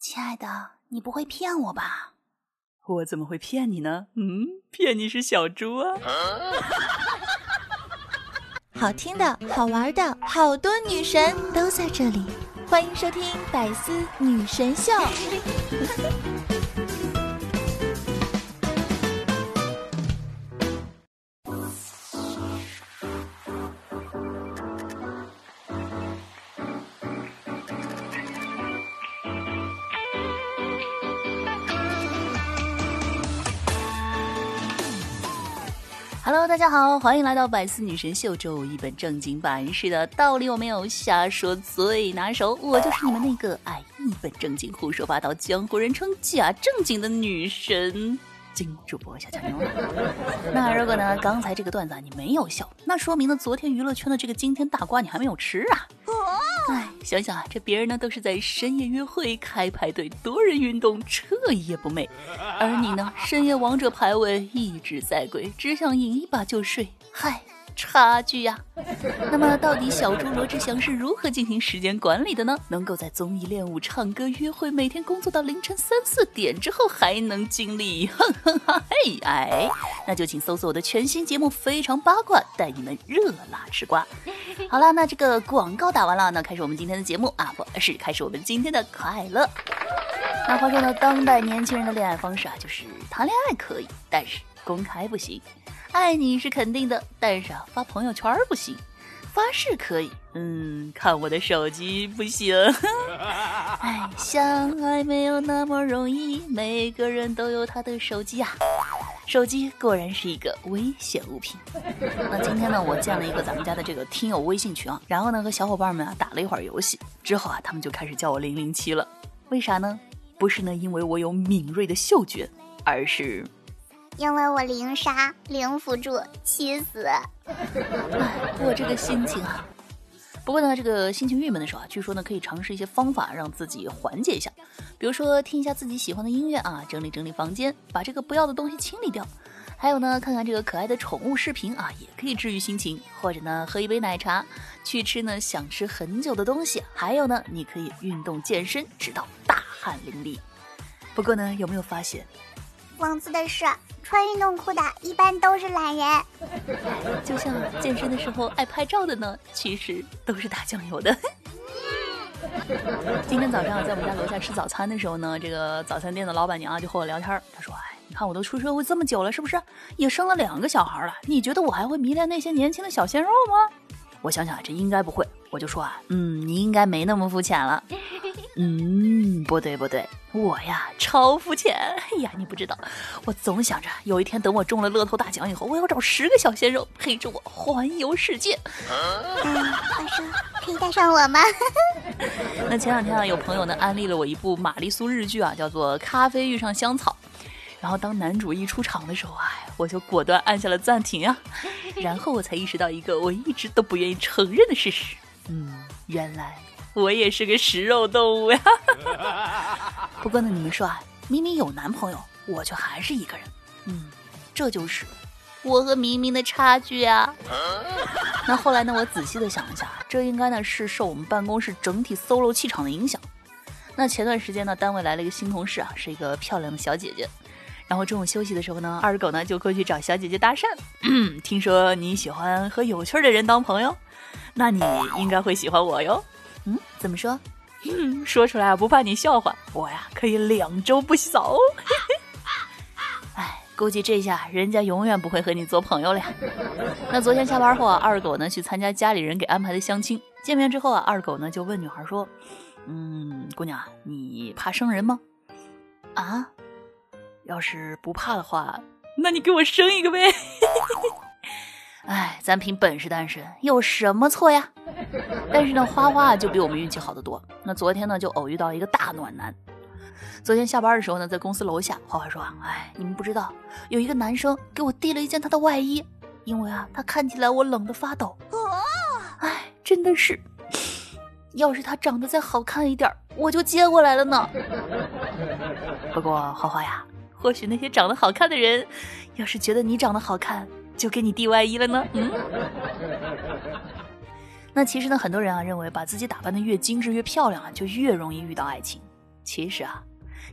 亲爱的，你不会骗我吧？我怎么会骗你呢？嗯，骗你是小猪啊！好听的、好玩的，好多女神都在这里，欢迎收听《百思女神秀》。Hello，大家好，欢迎来到百思女神秀，周一本正经版事的道理我没有，瞎说最拿手，我就是你们那个爱一本正经胡说八道，江湖人称假正经的女神。金主播小强妞。那如果呢，刚才这个段子啊你没有笑，那说明呢，昨天娱乐圈的这个惊天大瓜你还没有吃啊。哎，想想啊，这别人呢都是在深夜约会、开派对、多人运动，彻夜不寐，而你呢，深夜王者排位一直在跪，只想赢一把就睡。嗨。差距呀，那么到底小猪罗志祥是如何进行时间管理的呢？能够在综艺练舞、唱歌、约会，每天工作到凌晨三四点之后还能精力，哼哼哈嘿哎，那就请搜索我的全新节目《非常八卦》，带你们热辣吃瓜。好了，那这个广告打完了，那开始我们今天的节目啊，不是开始我们今天的快乐。那话说呢，当代年轻人的恋爱方式啊，就是谈恋爱可以，但是公开不行。爱你是肯定的，但是啊，发朋友圈不行，发誓可以，嗯，看我的手机不行。哎，相爱没有那么容易，每个人都有他的手机啊，手机果然是一个危险物品。那今天呢，我建了一个咱们家的这个听友微信群啊，然后呢和小伙伴们啊打了一会儿游戏，之后啊他们就开始叫我零零七了，为啥呢？不是呢，因为我有敏锐的嗅觉，而是。因为我零杀零辅助七死，我这个心情啊。不过呢，这个心情郁闷的时候啊，据说呢可以尝试一些方法让自己缓解一下，比如说听一下自己喜欢的音乐啊，整理整理房间，把这个不要的东西清理掉。还有呢，看看这个可爱的宠物视频啊，也可以治愈心情。或者呢，喝一杯奶茶，去吃呢想吃很久的东西。还有呢，你可以运动健身，直到大汗淋漓。不过呢，有没有发现？王子的事。穿运动裤的一般都是懒人，就像健身的时候爱拍照的呢，其实都是打酱油的。今天早上在我们家楼下吃早餐的时候呢，这个早餐店的老板娘就和我聊天，她说：“哎，你看我都出社会这么久了，是不是也生了两个小孩了？你觉得我还会迷恋那些年轻的小鲜肉吗？”我想想，这应该不会。我就说啊，嗯，你应该没那么肤浅了。嗯，不对不对，我呀超肤浅。哎呀，你不知道，我总想着有一天等我中了乐透大奖以后，我要找十个小鲜肉陪着我环游世界。嗯，话说可以带上我吗？那前两天啊，有朋友呢安利了我一部玛丽苏日剧啊，叫做《咖啡遇上香草》。然后当男主一出场的时候，啊，我就果断按下了暂停啊。然后我才意识到一个我一直都不愿意承认的事实，嗯，原来。我也是个食肉动物呀，不过呢，你们说啊，明明有男朋友，我却还是一个人，嗯，这就是我和明明的差距啊。那后来呢，我仔细的想了下，这应该呢是受我们办公室整体 solo 气场的影响。那前段时间呢，单位来了一个新同事啊，是一个漂亮的小姐姐。然后中午休息的时候呢，二狗呢就过去找小姐姐搭讪，听说你喜欢和有趣的人当朋友，那你应该会喜欢我哟。怎么说？嗯 说出来不怕你笑话，我呀可以两周不洗澡哦。哎，估计这下人家永远不会和你做朋友了呀。那昨天下班后啊，二狗呢去参加家里人给安排的相亲。见面之后啊，二狗呢就问女孩说：“嗯，姑娘，你怕生人吗？啊？要是不怕的话，那你给我生一个呗。”哎，咱凭本事单身有什么错呀？但是呢，花花就比我们运气好得多。那昨天呢，就偶遇到一个大暖男。昨天下班的时候呢，在公司楼下，花花说：“哎，你们不知道，有一个男生给我递了一件他的外衣，因为啊，他看起来我冷得发抖。哎，真的是，要是他长得再好看一点，我就接过来了呢。不过花花呀，或许那些长得好看的人，要是觉得你长得好看。”就给你递外衣了呢。嗯，那其实呢，很多人啊认为把自己打扮的越精致越漂亮啊，就越容易遇到爱情。其实啊，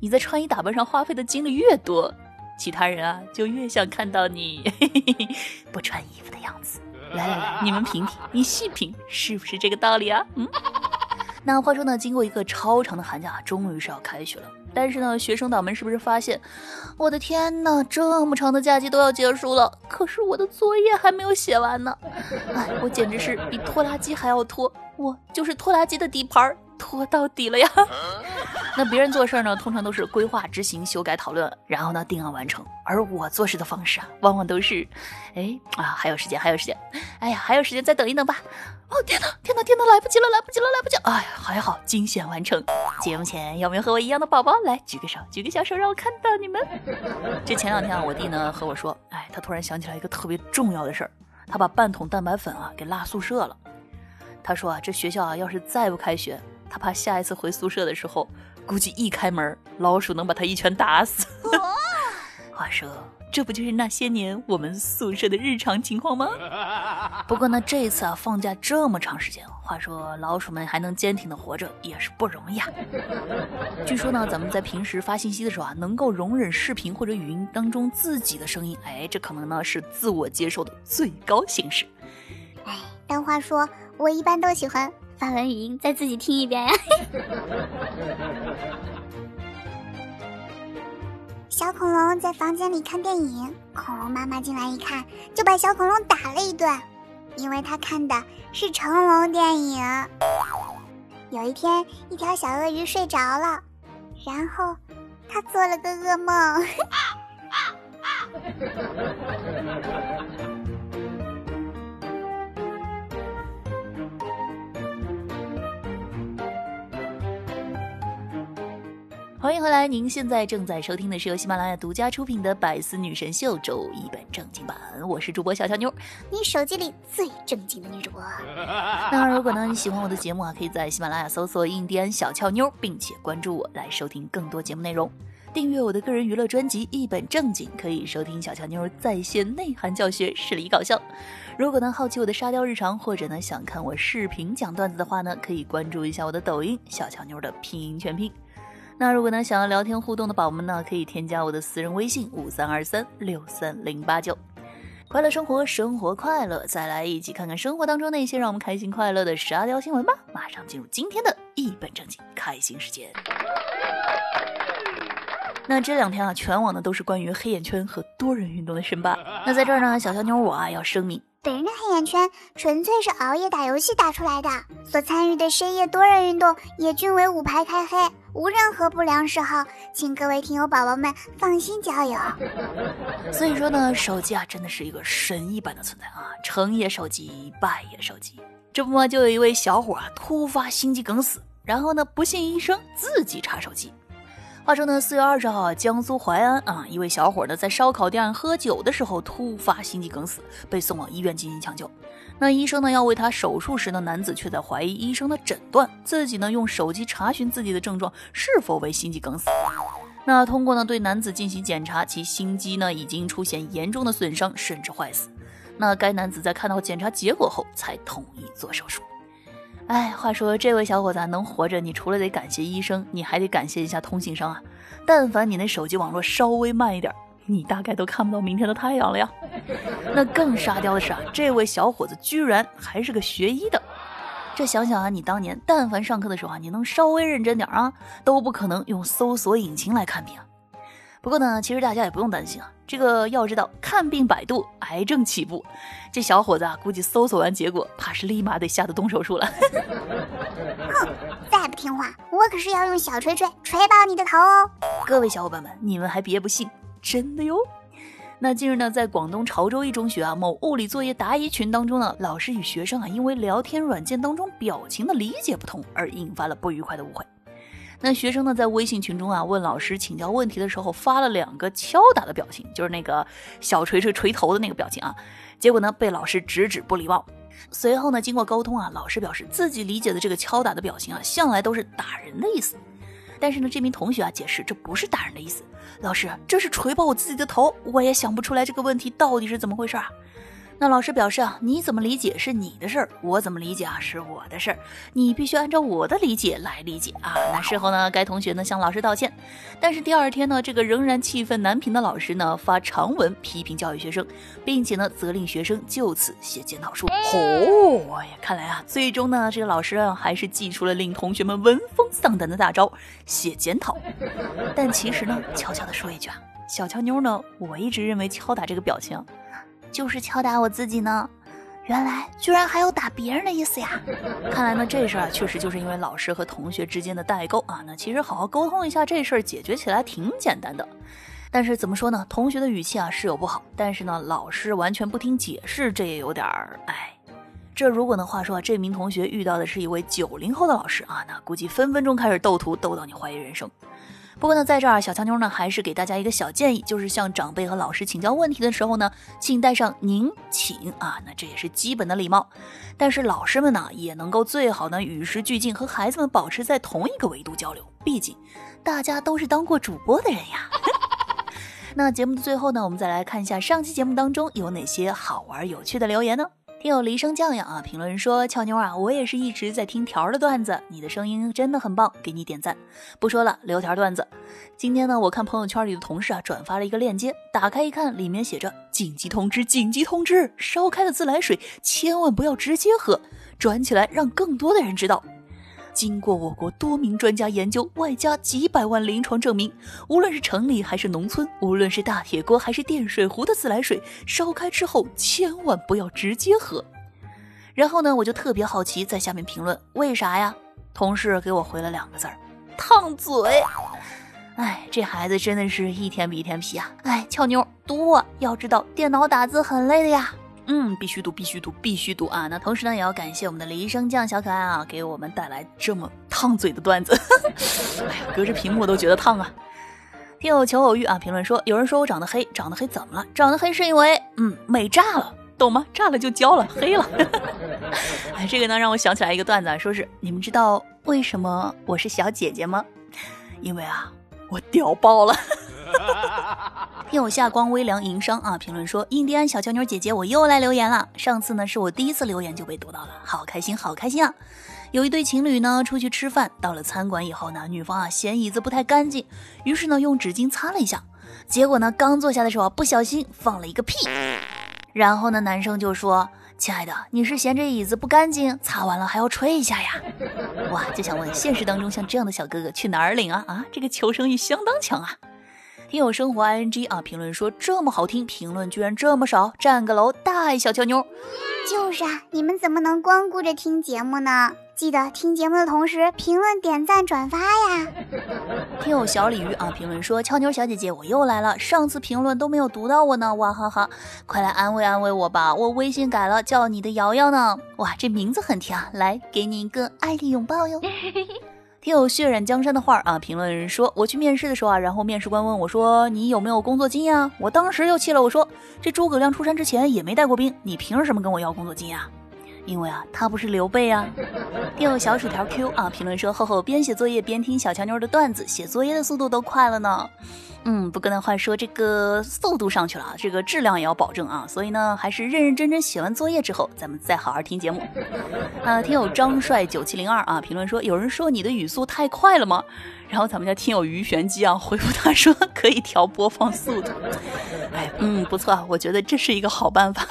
你在穿衣打扮上花费的精力越多，其他人啊就越想看到你 不穿衣服的样子。来来来，你们品品，你细品，是不是这个道理啊？嗯。那话说呢，经过一个超长的寒假，终于是要开学了。但是呢，学生党们是不是发现，我的天呐，这么长的假期都要结束了，可是我的作业还没有写完呢？哎，我简直是比拖拉机还要拖，我就是拖拉机的底盘，拖到底了呀！那别人做事呢，通常都是规划、执行、修改、讨论，然后呢定案完成。而我做事的方式啊，往往都是，哎啊，还有时间，还有时间，哎呀，还有时间，再等一等吧。哦天哪，天哪，天哪，来不及了，来不及了，来不及！哎呀，还好惊险完成。节目前有没有和我一样的宝宝？来举个手，举个小手，让我看到你们。这前两天啊，我弟呢和我说，哎，他突然想起来一个特别重要的事儿，他把半桶蛋白粉啊给落宿舍了。他说啊，这学校啊要是再不开学，他怕下一次回宿舍的时候。估计一开门，老鼠能把他一拳打死。话说，这不就是那些年我们宿舍的日常情况吗？不过呢，这一次啊，放假这么长时间，话说老鼠们还能坚挺的活着，也是不容易啊。据说呢，咱们在平时发信息的时候啊，能够容忍视频或者语音当中自己的声音，哎，这可能呢是自我接受的最高形式。哎，但话说，我一般都喜欢。发完语音再自己听一遍呀！小恐龙在房间里看电影，恐龙妈妈进来一看，就把小恐龙打了一顿，因为他看的是成龙电影。有一天，一条小鳄鱼睡着了，然后他做了个噩梦。啊啊啊欢迎回来，您现在正在收听的是由喜马拉雅独家出品的《百思女神秀》周一本正经版，我是主播小乔妞，你手机里最正经的女主播。那如果呢你喜欢我的节目啊，可以在喜马拉雅搜索“印第安小俏妞”，并且关注我来收听更多节目内容。订阅我的个人娱乐专辑《一本正经》，可以收听小乔妞在线内涵教学、实力搞笑。如果呢好奇我的沙雕日常，或者呢想看我视频讲段子的话呢，可以关注一下我的抖音“小乔妞”的拼音全拼。那如果呢想要聊天互动的宝宝们呢，可以添加我的私人微信五三二三六三零八九，快乐生活，生活快乐，再来一起看看生活当中那些让我们开心快乐的沙雕新闻吧。马上进入今天的一本正经开心时间。那这两天啊，全网呢都是关于黑眼圈和多人运动的申霸。那在这儿呢，小小妞我啊要声明。本人的黑眼圈纯粹是熬夜打游戏打出来的，所参与的深夜多人运动也均为五排开黑，无任何不良嗜好，请各位听友宝宝们放心交友。所以说呢，手机啊真的是一个神一般的存在啊，成也手机，败也手机。这不嘛，就有一位小伙啊突发心肌梗死，然后呢不幸医生，自己查手机。话说呢，四月二十号，江苏淮安啊，一位小伙呢在烧烤店喝酒的时候突发心肌梗死，被送往医院进行抢救。那医生呢要为他手术时呢，男子却在怀疑医生的诊断，自己呢用手机查询自己的症状是否为心肌梗死。那通过呢对男子进行检查，其心肌呢已经出现严重的损伤，甚至坏死。那该男子在看到检查结果后才同意做手术。哎，话说这位小伙子能活着，你除了得感谢医生，你还得感谢一下通信商啊！但凡你那手机网络稍微慢一点，你大概都看不到明天的太阳了呀。那更沙雕的是啊，这位小伙子居然还是个学医的。这想想啊，你当年但凡上课的时候啊，你能稍微认真点啊，都不可能用搜索引擎来看病啊。不过呢，其实大家也不用担心啊。这个要知道，看病百度，癌症起步。这小伙子啊，估计搜索完结果，怕是立马得吓得动手术了。哼，再不听话，我可是要用小锤锤锤爆你的头哦！各位小伙伴们，你们还别不信，真的哟。那近日呢，在广东潮州一中学啊，某物理作业答疑群当中呢，老师与学生啊，因为聊天软件当中表情的理解不同，而引发了不愉快的误会。那学生呢，在微信群中啊，问老师请教问题的时候，发了两个敲打的表情，就是那个小锤锤锤头的那个表情啊。结果呢，被老师直指不礼貌。随后呢，经过沟通啊，老师表示自己理解的这个敲打的表情啊，向来都是打人的意思。但是呢，这名同学啊，解释这不是打人的意思，老师这是锤爆我自己的头，我也想不出来这个问题到底是怎么回事啊。那老师表示啊，你怎么理解是你的事儿，我怎么理解啊是我的事儿，你必须按照我的理解来理解啊。那事后呢，该同学呢向老师道歉，但是第二天呢，这个仍然气愤难平的老师呢发长文批评教育学生，并且呢责令学生就此写检讨书。哦，哎呀，看来啊，最终呢这个老师啊还是祭出了令同学们闻风丧胆的大招——写检讨。但其实呢，悄悄的说一句啊，小乔妞呢，我一直认为敲打这个表情。就是敲打我自己呢，原来居然还有打别人的意思呀！看来呢，这事儿，确实就是因为老师和同学之间的代沟啊。那其实好好沟通一下，这事儿解决起来挺简单的。但是怎么说呢？同学的语气啊是有不好，但是呢，老师完全不听解释，这也有点儿哎。这如果呢，话说，这名同学遇到的是一位九零后的老师啊，那估计分分钟开始斗图，斗到你怀疑人生。不过呢，在这儿小强妞呢，还是给大家一个小建议，就是向长辈和老师请教问题的时候呢，请带上您，请啊，那这也是基本的礼貌。但是老师们呢，也能够最好呢与时俱进，和孩子们保持在同一个维度交流，毕竟大家都是当过主播的人呀。那节目的最后呢，我们再来看一下上期节目当中有哪些好玩有趣的留言呢？听友离声酱呀啊，评论说俏妞啊，我也是一直在听条的段子，你的声音真的很棒，给你点赞。不说了，留条段子。今天呢，我看朋友圈里的同事啊转发了一个链接，打开一看，里面写着紧急通知，紧急通知，烧开的自来水千万不要直接喝，转起来让更多的人知道。经过我国多名专家研究，外加几百万临床证明，无论是城里还是农村，无论是大铁锅还是电水壶的自来水，烧开之后千万不要直接喝。然后呢，我就特别好奇，在下面评论为啥呀？同事给我回了两个字儿：烫嘴。哎，这孩子真的是一天比一天皮啊！哎，俏妞读我，要知道电脑打字很累的呀。嗯，必须读，必须读，必须读啊！那同时呢，也要感谢我们的梨生酱小可爱啊，给我们带来这么烫嘴的段子。哎呀，隔着屏幕都觉得烫啊！听友求偶遇啊，评论说，有人说我长得黑，长得黑怎么了？长得黑是因为，嗯，美炸了，懂吗？炸了就焦了，黑了。哎，这个呢，让我想起来一个段子，啊，说是你们知道为什么我是小姐姐吗？因为啊，我屌爆了。听友夏光微凉营商啊，评论说印第安小娇妞姐姐，我又来留言了。上次呢是我第一次留言就被读到了，好开心，好开心啊！有一对情侣呢出去吃饭，到了餐馆以后呢，女方啊嫌椅子不太干净，于是呢用纸巾擦了一下，结果呢刚坐下的时候不小心放了一个屁，然后呢男生就说：“亲爱的，你是嫌这椅子不干净，擦完了还要吹一下呀？”哇，就想问现实当中像这样的小哥哥去哪儿领啊？啊，这个求生欲相当强啊！听友生活 ing 啊，评论说这么好听，评论居然这么少，占个楼，大爱小俏妞。就是啊，你们怎么能光顾着听节目呢？记得听节目的同时评论、点赞、转发呀。听友小鲤鱼啊，评论说俏妞小姐姐，我又来了，上次评论都没有读到我呢，哇哈哈，快来安慰安慰我吧，我微信改了，叫你的瑶瑶呢。哇，这名字很甜啊，来给你一个爱的拥抱哟。听友血染江山的话啊，评论说我去面试的时候啊，然后面试官问我说你有没有工作经验啊？我当时就气了，我说这诸葛亮出山之前也没带过兵，你凭什么跟我要工作经验？因为啊，他不是刘备啊。听友小薯条 Q 啊，评论说厚厚边写作业边听小强妞的段子，写作业的速度都快了呢。嗯，不过呢话说，这个速度上去了，这个质量也要保证啊。所以呢，还是认认真真写完作业之后，咱们再好好听节目。啊，听友张帅九七零二啊，评论说有人说你的语速太快了吗？然后咱们家听友鱼玄机啊回复他说可以调播放速度。哎，嗯，不错啊，我觉得这是一个好办法。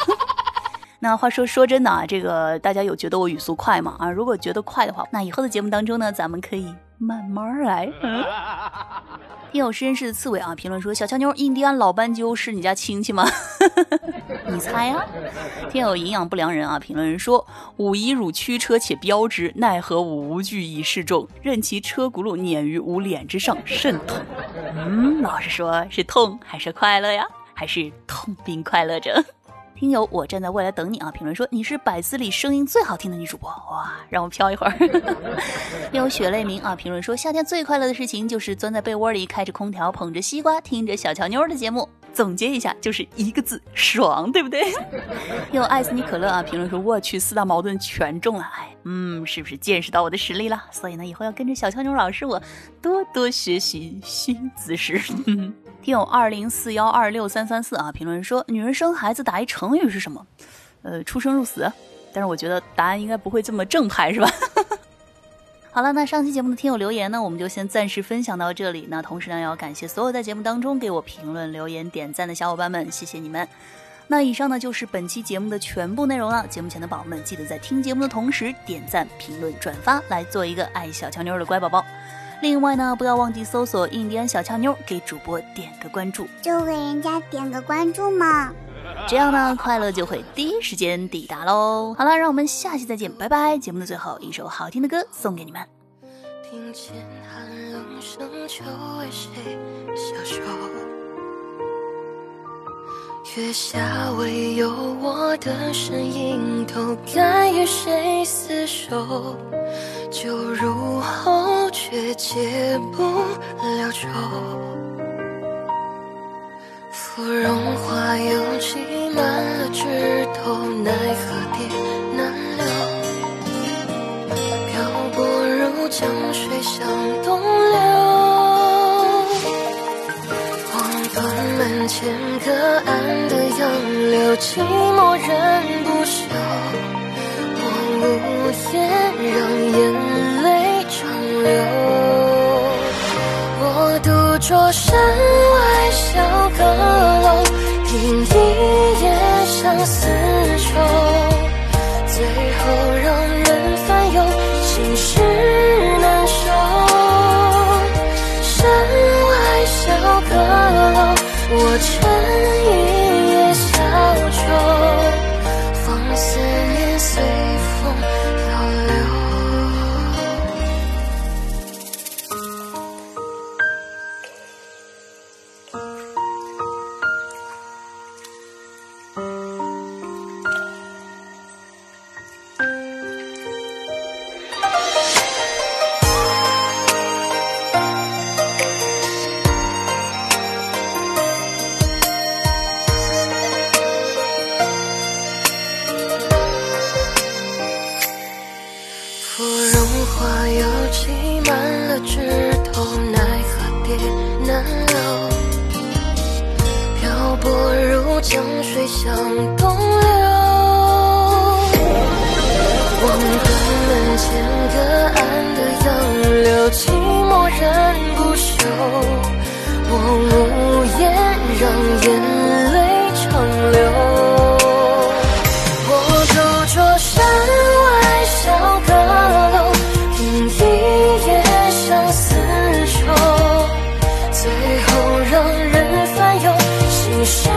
那话说说真的啊，这个大家有觉得我语速快吗？啊，如果觉得快的话，那以后的节目当中呢，咱们可以慢慢来。听友实验室的刺猬啊，评论说小乔妞，印第安老斑鸠是你家亲戚吗？你猜啊？听友营养不良人啊，评论人说吾以汝驱车且标之，奈何吾无惧以示众，任其车轱辘碾于吾脸之上，甚痛。嗯，老实说，是痛还是快乐呀？还是痛并快乐着？听友，我站在未来等你啊！评论说你是百思里声音最好听的女主播，哇，让我飘一会儿。有血泪明啊！评论说夏天最快乐的事情就是钻在被窝里，开着空调，捧着西瓜，听着小乔妞的节目。总结一下，就是一个字，爽，对不对？有艾斯尼可乐啊！评论说我去，四大矛盾全中了，哎，嗯，是不是见识到我的实力了？所以呢，以后要跟着小乔妞老师我多多学习新姿势。听友二零四幺二六三三四啊，评论说女人生孩子打一成语是什么？呃，出生入死。但是我觉得答案应该不会这么正派，是吧？好了，那上期节目的听友留言呢，我们就先暂时分享到这里。那同时呢，要感谢所有在节目当中给我评论、留言、点赞的小伙伴们，谢谢你们。那以上呢就是本期节目的全部内容了。节目前的宝宝们，记得在听节目的同时点赞、评论、转发，来做一个爱小乔妞的乖宝宝。另外呢，不要忘记搜索“印第安小俏妞”，给主播点个关注，就给人家点个关注嘛。这样呢，快乐就会第一时间抵达喽。好了，让我们下期再见，拜拜。节目的最后一首好听的歌送给你们。听见寒冷声就为谁消瘦？月下唯有我的身影，都该与谁厮守？酒入喉，却解不了愁。芙蓉花又挤满了枝头，奈何蝶难留。漂泊如江水向东流，望断门前隔岸的杨柳，寂寞人不休。我无言，让眼泪长流。我独酌山外小阁楼，听一夜相思愁，我无言，让眼泪长流。我独酌山外小阁楼，听一夜相思愁，最后让人烦忧，心伤